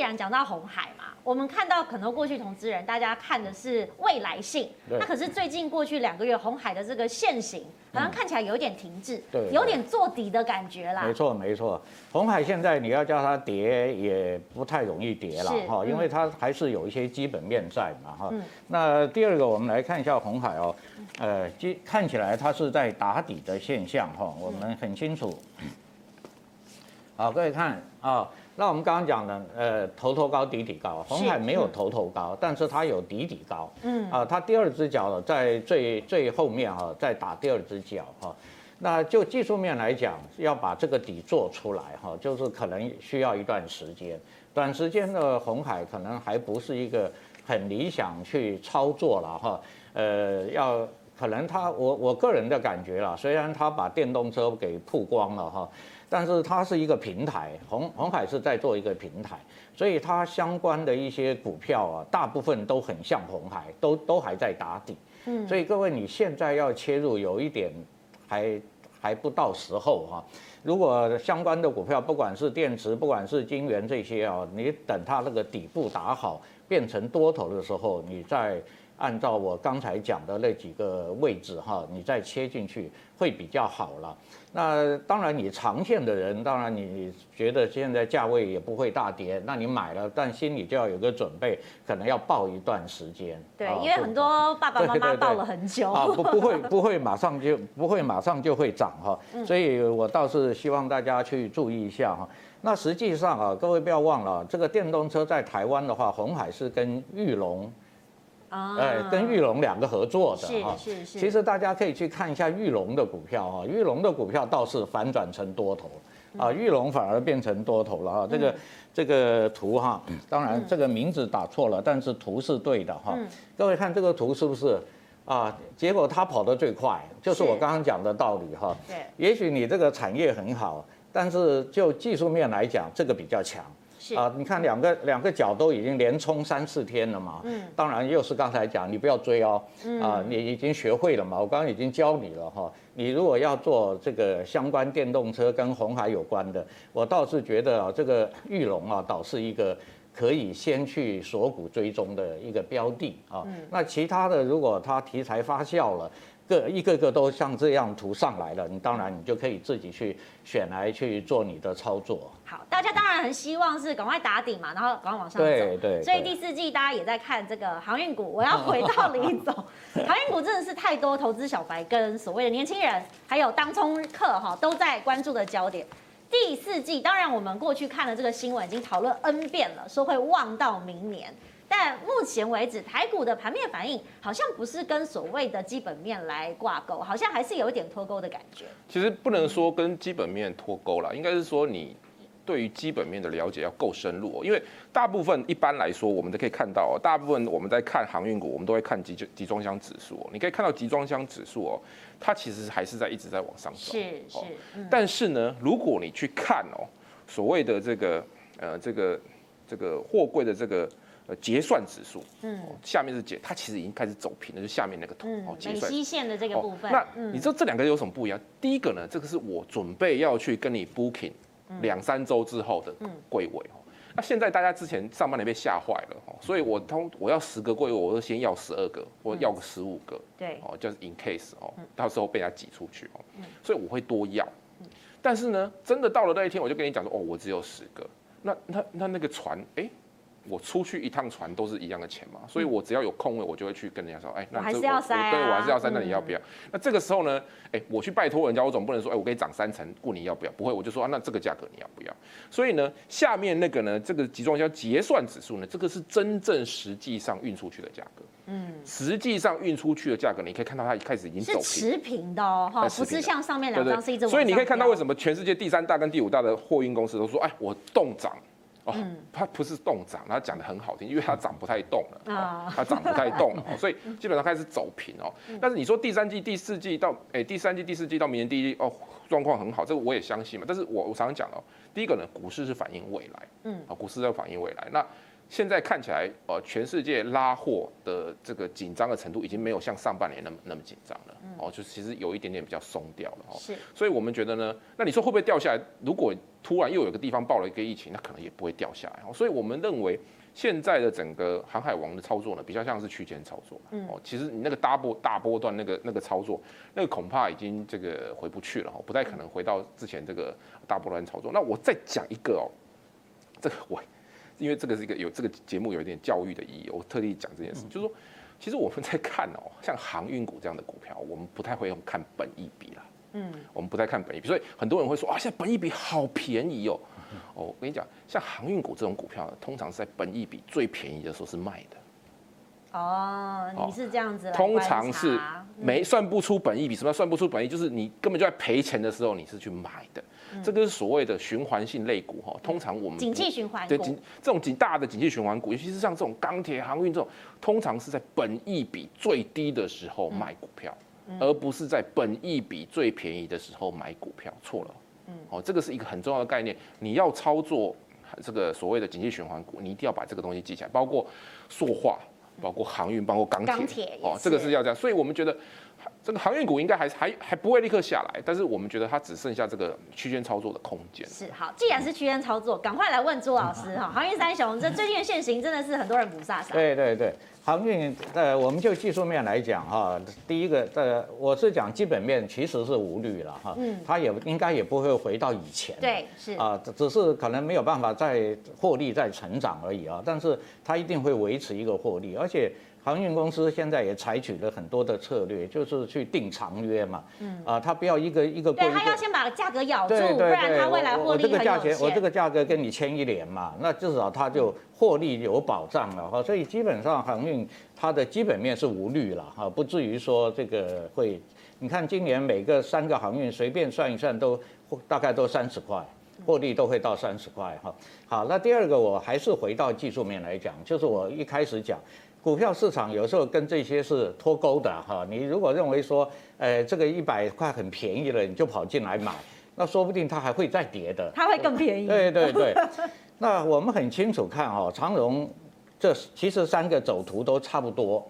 然讲到红海嘛，我们看到可能过去投资人大家看的是未来性，那可是最近过去两个月红海的这个线型好像看起来有点停滞，对，有点做底的感觉啦。没错没错，红海现在你要叫它跌也不太容易跌了哈，因为它还是有一些基本面在嘛哈。那第二个我们来看一下红海哦，呃，看起来它是在打底的现象哈，我们很清楚。好，各位看啊，那我们刚刚讲的，呃，头头高底底高，红海没有头头高，但是它有底底高，嗯，啊，它第二只脚在最最后面哈，在打第二只脚哈，那就技术面来讲，要把这个底做出来哈，就是可能需要一段时间，短时间的红海可能还不是一个很理想去操作了哈，呃，要可能他我我个人的感觉啦，虽然他把电动车给曝光了哈。但是它是一个平台，红红海是在做一个平台，所以它相关的一些股票啊，大部分都很像红海，都都还在打底。嗯，所以各位你现在要切入，有一点还还不到时候哈。如果相关的股票，不管是电池，不管是晶圆这些啊，你等它那个底部打好，变成多头的时候，你再。按照我刚才讲的那几个位置哈，你再切进去会比较好了。那当然，你长线的人，当然你觉得现在价位也不会大跌，那你买了，但心里就要有个准备，可能要抱一段时间。对，因为很多 爸爸妈妈抱了很久。啊，不不会不会马上就不会马上就会涨哈，所以我倒是希望大家去注意一下哈。那实际上啊，各位不要忘了，这个电动车在台湾的话，红海是跟裕隆。啊，哎，跟玉龙两个合作的哈，是是是。其实大家可以去看一下玉龙的股票哈，玉龙的股票倒是反转成多头，啊，玉龙反而变成多头了哈。这个这个图哈，当然这个名字打错了，但是图是对的哈。各位看这个图是不是啊？结果它跑得最快，就是我刚刚讲的道理哈。对。也许你这个产业很好，但是就技术面来讲，这个比较强。啊，你看两个两个脚都已经连冲三四天了嘛，嗯，当然又是刚才讲，你不要追哦，啊，你已经学会了嘛，我刚刚已经教你了哈，你如果要做这个相关电动车跟红海有关的，我倒是觉得啊，这个玉龙啊，倒是一个可以先去锁股追踪的一个标的啊，那其他的如果它题材发酵了。个一个个都像这样图上来了，你当然你就可以自己去选来去做你的操作。好，大家当然很希望是赶快打底嘛，然后赶快往上走。对对。所以第四季大家也在看这个航运股，我要回到李总，航运股真的是太多投资小白跟所谓的年轻人，还有当冲客哈都在关注的焦点。第四季当然我们过去看了这个新闻，已经讨论 N 遍了，说会旺到明年。但目前为止，台股的盘面反应好像不是跟所谓的基本面来挂钩，好像还是有一点脱钩的感觉。其实不能说跟基本面脱钩了，应该是说你对于基本面的了解要够深入。哦因为大部分一般来说，我们都可以看到，哦大部分我们在看航运股，我们都会看集集装箱指数。你可以看到集装箱指数哦，它其实还是在一直在往上走。是是。但是呢，如果你去看哦，所谓的这个呃这个这个货柜的这个。结算指数，嗯，下面是结，它其实已经开始走平了，就下面那个图哦，结算线的这个部分。那你知道这两个有什么不一样？第一个呢，这个是我准备要去跟你 booking 两三周之后的柜位哦。那现在大家之前上半年被吓坏了哦，所以我通我要十个柜位，我就先要十二个，我要个十五个，对，哦，就是 in case 哦，到时候被人家挤出去哦，所以我会多要。但是呢，真的到了那一天，我就跟你讲说，哦，我只有十个。那那那那个船，哎。我出去一趟船都是一样的钱嘛，所以我只要有空位，我就会去跟人家说，哎，那这个、我还是要塞、啊、对，我还是要塞，那你要不要？嗯、那这个时候呢，哎，我去拜托人家，我总不能说，哎，我给你涨三成，问你要不要？不会，我就说啊，那这个价格你要不要？所以呢，下面那个呢，这个集装箱结算指数呢，这个是真正实际上运出去的价格。嗯，实际上运出去的价格，你可以看到它一开始已经走平，是持平的哦，哈，不是像上面两张是一直。所以你可以看到为什么全世界第三大跟第五大的货运公司都说，哎，我冻涨。哦，它不是动涨，它讲的很好听，因为它涨不太动了，哦，它涨不太动了，所以 基本上开始走平哦。但是你说第三季、第四季到哎，第三季、第四季到明年第一季哦，状况很好，这个我也相信嘛。但是我我常常讲哦，第一个呢，股市是反映未来，嗯，啊，股市在反映未来。那现在看起来，呃，全世界拉货的这个紧张的程度已经没有像上半年那么那么紧张了，哦，就其实有一点点比较松掉了，哦，是，所以我们觉得呢，那你说会不会掉下来？如果突然又有个地方爆了一个疫情，那可能也不会掉下来，哦，所以我们认为现在的整个航海王的操作呢，比较像是区间操作，哦，其实你那个大波大波段那个那个操作，那个恐怕已经这个回不去了，哦，不太可能回到之前这个大波段操作。那我再讲一个哦，这个我。因为这个是一个有这个节目有一点教育的意义，我特地讲这件事，就是说，其实我们在看哦，像航运股这样的股票，我们不太会用看本益比啦，嗯，我们不太看本益比，所以很多人会说啊，现在本益比好便宜哦，哦，我跟你讲，像航运股这种股票呢，通常是在本益比最便宜的时候是卖的。哦，你是这样子，通常是没算不出本益比，什么算不出本益？就是你根本就在赔钱的时候，你是去买的。这个是所谓的循环性类股哈，通常我们景气循环对景这种景大的景气循环股，尤其是像这种钢铁、航运这种，通常是在本益比最低的时候卖股票，而不是在本益比最便宜的时候买股票。错了，嗯，哦，这个是一个很重要的概念。你要操作这个所谓的景气循环股，你一定要把这个东西记起来，包括塑化，包括航运，包括钢铁，哦，这个是要这样。所以我们觉得。这个航运股应该还还还不会立刻下来，但是我们觉得它只剩下这个区间操作的空间。是好，既然是区间操作，赶快来问朱老师哈。航运三雄这最近的现行真的是很多人不傻傻。对对对，航运呃，我们就技术面来讲哈，第一个呃，我是讲基本面其实是无虑了哈，嗯，它也应该也不会回到以前。对，是啊，只是可能没有办法再获利再成长而已啊，但是它一定会维持一个获利，而且。航运公司现在也采取了很多的策略，就是去定长约嘛。嗯。啊，他不要一个一个。对，他要先把价格咬住，不然他未来获利很有限。我这个价钱，我这个价格跟你签一年嘛，那至少他就获利有保障了哈。所以基本上航运它的基本面是无虑了哈，不至于说这个会。你看今年每个三个航运随便算一算都大概都三十块，获利都会到三十块哈。好，那第二个我还是回到技术面来讲，就是我一开始讲。股票市场有时候跟这些是脱钩的哈，你如果认为说，呃，这个一百块很便宜了，你就跑进来买，那说不定它还会再跌的，它会更便宜。对对对，那我们很清楚看哈，长荣这其实三个走图都差不多，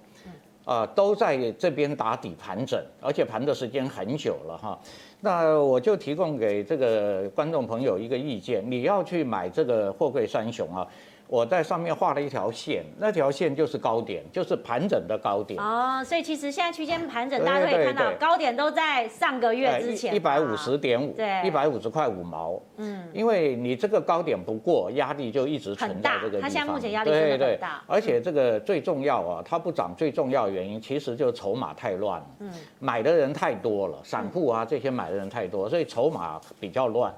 啊，都在这边打底盘整，而且盘的时间很久了哈。那我就提供给这个观众朋友一个意见，你要去买这个货柜三雄啊。我在上面画了一条线，那条线就是高点，就是盘整的高点。哦，所以其实现在区间盘整，大家可以看到高点都在上个月之前，一百五十点五，对，一百五十块五毛。嗯，因为你这个高点不过，压力就一直存在这个地方。它现在目前压力真的很大。而且这个最重要啊，它不涨最重要的原因其实就是筹码太乱。嗯，买的人太多了，散户啊这些买的人太多，所以筹码比较乱。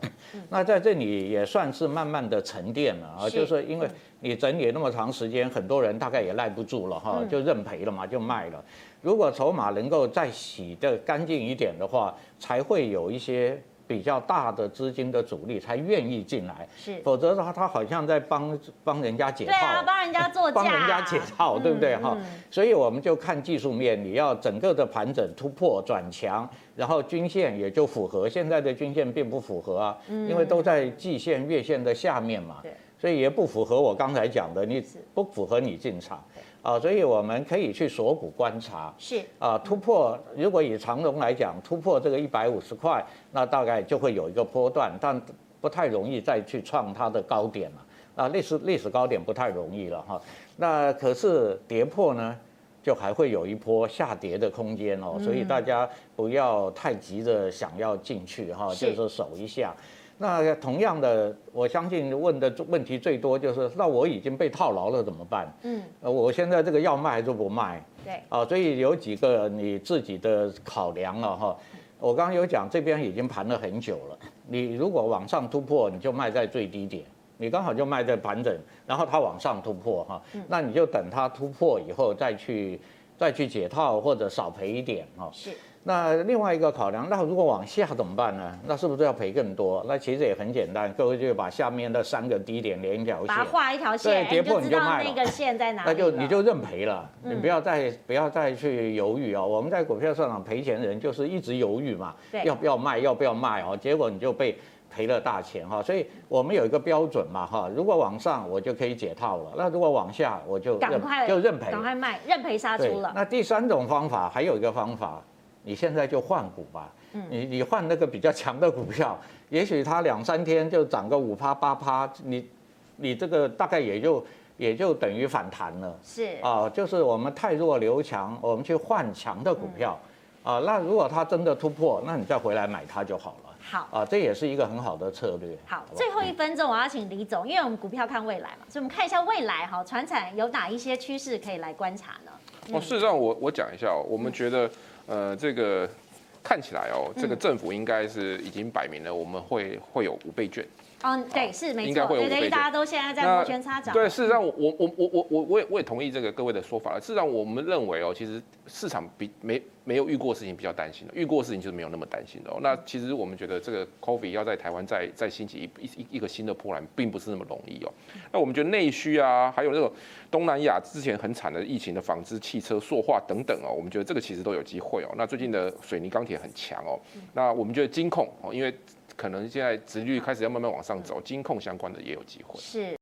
那在这里也算是慢慢的沉淀了啊，就是因为。你整理那么长时间，很多人大概也耐不住了哈，就认赔了嘛，就卖了。如果筹码能够再洗得干净一点的话，才会有一些比较大的资金的主力才愿意进来。是，否则的话，他好像在帮帮人家解套。对啊，帮人家做价。帮人家解套，对不对哈？所以我们就看技术面，你要整个的盘整突破转强，然后均线也就符合。现在的均线并不符合啊，因为都在季线、月线的下面嘛。对。所以也不符合我刚才讲的，你不符合你进场，啊，所以我们可以去锁股观察，是。啊，突破，如果以长荣来讲，突破这个一百五十块，那大概就会有一个波段，但不太容易再去创它的高点了，啊，历史历史高点不太容易了哈，那可是跌破呢，就还会有一波下跌的空间哦，所以大家不要太急着想要进去哈，就是守一下。那同样的，我相信问的问题最多就是，那我已经被套牢了怎么办？嗯，呃，我现在这个要卖还是不卖？对，啊，所以有几个你自己的考量了哈。我刚刚有讲，这边已经盘了很久了，你如果往上突破，你就卖在最低点，你刚好就卖在盘整，然后它往上突破哈，那你就等它突破以后再去再去解套或者少赔一点哈。是。那另外一个考量，那如果往下怎么办呢？那是不是要赔更多？那其实也很简单，各位就把下面的三个低点连一条线，把它画一条线，对，跌破你就卖了。那个线在哪里？那就你就认赔了，你不要再不要再去犹豫哦。我们在股票市场赔钱的人就是一直犹豫嘛，要不要卖，要不要卖哦？结果你就被赔了大钱哈，所以我们有一个标准嘛哈，如果往上我就可以解套了，那如果往下我就赶快就认赔，赶快卖，认赔杀出了。那第三种方法还有一个方法，你现在就换股吧，嗯、你你换那个比较强的股票，也许它两三天就涨个五趴八趴，你你这个大概也就也就等于反弹了。是啊，就是我们太弱留强，我们去换强的股票，嗯、啊，那如果它真的突破，那你再回来买它就好了。好啊，这也是一个很好的策略。好，好最后一分钟我要请李总，因为我们股票看未来嘛，所以我们看一下未来哈，船产有哪一些趋势可以来观察呢？哦，事实上我我讲一下哦，我们觉得呃这个看起来哦，这个政府应该是已经摆明了，我们会会有五倍券。嗯，对，是没错，对对，大家都现在在摩拳擦掌。对，事实上我我我我我我我也我也同意这个各位的说法了。事实上我们认为哦，其实市场比没没有遇过事情比较担心的，遇过事情就是没有那么担心的哦。那其实我们觉得这个 COVID 要在台湾再再兴起一一一个新的波澜，并不是那么容易哦。那我们觉得内需啊，还有那种东南亚之前很惨的疫情的纺织、汽车、塑化等等哦，我们觉得这个其实都有机会哦。那最近的水泥、钢铁很强哦。那我们觉得金控哦，因为可能现在值率开始要慢慢往上走，金控相关的也有机会。是。